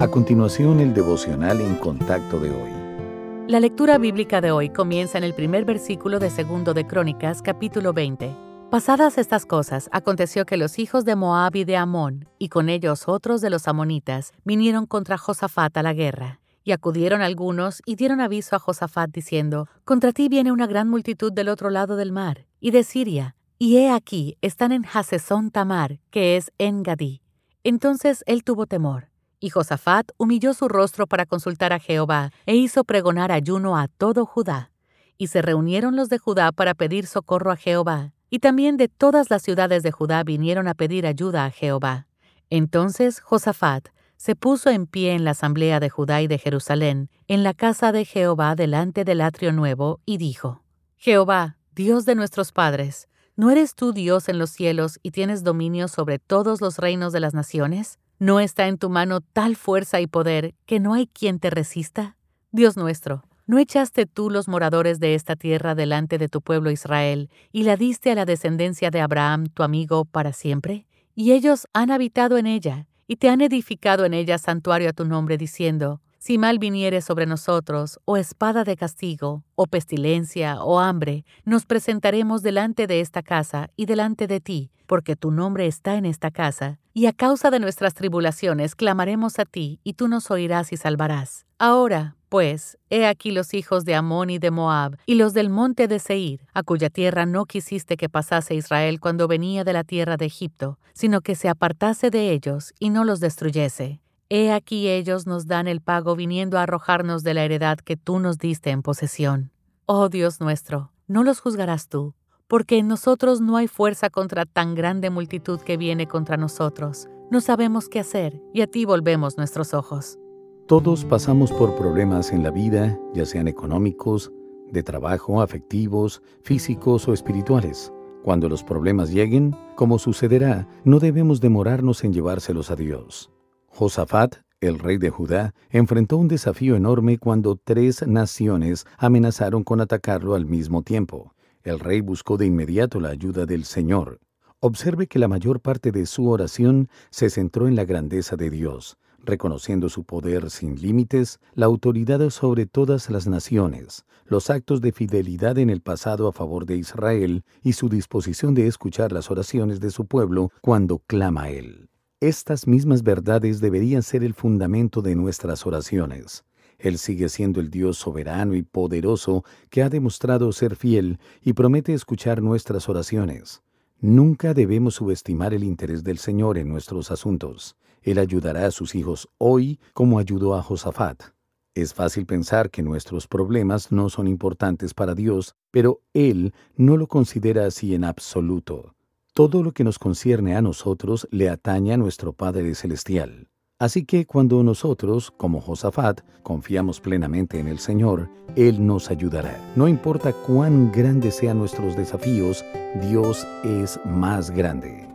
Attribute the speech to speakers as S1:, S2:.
S1: A continuación, el devocional en contacto de hoy.
S2: La lectura bíblica de hoy comienza en el primer versículo de Segundo de Crónicas, capítulo 20. Pasadas estas cosas, aconteció que los hijos de Moab y de Amón, y con ellos otros de los amonitas, vinieron contra Josafat a la guerra. Y acudieron algunos y dieron aviso a Josafat diciendo, Contra ti viene una gran multitud del otro lado del mar, y de Siria, y he aquí, están en Hasesón Tamar, que es en Gadí. Entonces él tuvo temor y Josafat humilló su rostro para consultar a Jehová e hizo pregonar ayuno a todo Judá. Y se reunieron los de Judá para pedir socorro a Jehová. Y también de todas las ciudades de Judá vinieron a pedir ayuda a Jehová. Entonces Josafat se puso en pie en la asamblea de Judá y de Jerusalén, en la casa de Jehová delante del atrio nuevo, y dijo, Jehová, Dios de nuestros padres, ¿no eres tú Dios en los cielos y tienes dominio sobre todos los reinos de las naciones? ¿No está en tu mano tal fuerza y poder que no hay quien te resista? Dios nuestro, ¿no echaste tú los moradores de esta tierra delante de tu pueblo Israel y la diste a la descendencia de Abraham, tu amigo, para siempre? Y ellos han habitado en ella, y te han edificado en ella santuario a tu nombre, diciendo, si mal viniere sobre nosotros, o espada de castigo, o pestilencia, o hambre, nos presentaremos delante de esta casa y delante de ti, porque tu nombre está en esta casa, y a causa de nuestras tribulaciones clamaremos a ti, y tú nos oirás y salvarás. Ahora, pues, he aquí los hijos de Amón y de Moab, y los del monte de Seir, a cuya tierra no quisiste que pasase Israel cuando venía de la tierra de Egipto, sino que se apartase de ellos y no los destruyese. He aquí ellos nos dan el pago viniendo a arrojarnos de la heredad que tú nos diste en posesión. Oh Dios nuestro, no los juzgarás tú, porque en nosotros no hay fuerza contra tan grande multitud que viene contra nosotros. No sabemos qué hacer, y a ti volvemos nuestros ojos.
S1: Todos pasamos por problemas en la vida, ya sean económicos, de trabajo, afectivos, físicos o espirituales. Cuando los problemas lleguen, como sucederá, no debemos demorarnos en llevárselos a Dios. Josafat, el rey de Judá, enfrentó un desafío enorme cuando tres naciones amenazaron con atacarlo al mismo tiempo. El rey buscó de inmediato la ayuda del Señor. Observe que la mayor parte de su oración se centró en la grandeza de Dios, reconociendo su poder sin límites, la autoridad sobre todas las naciones, los actos de fidelidad en el pasado a favor de Israel y su disposición de escuchar las oraciones de su pueblo cuando clama a Él. Estas mismas verdades deberían ser el fundamento de nuestras oraciones. Él sigue siendo el Dios soberano y poderoso que ha demostrado ser fiel y promete escuchar nuestras oraciones. Nunca debemos subestimar el interés del Señor en nuestros asuntos. Él ayudará a sus hijos hoy como ayudó a Josafat. Es fácil pensar que nuestros problemas no son importantes para Dios, pero Él no lo considera así en absoluto. Todo lo que nos concierne a nosotros le atañe a nuestro Padre Celestial. Así que cuando nosotros, como Josafat, confiamos plenamente en el Señor, Él nos ayudará. No importa cuán grandes sean nuestros desafíos, Dios es más grande.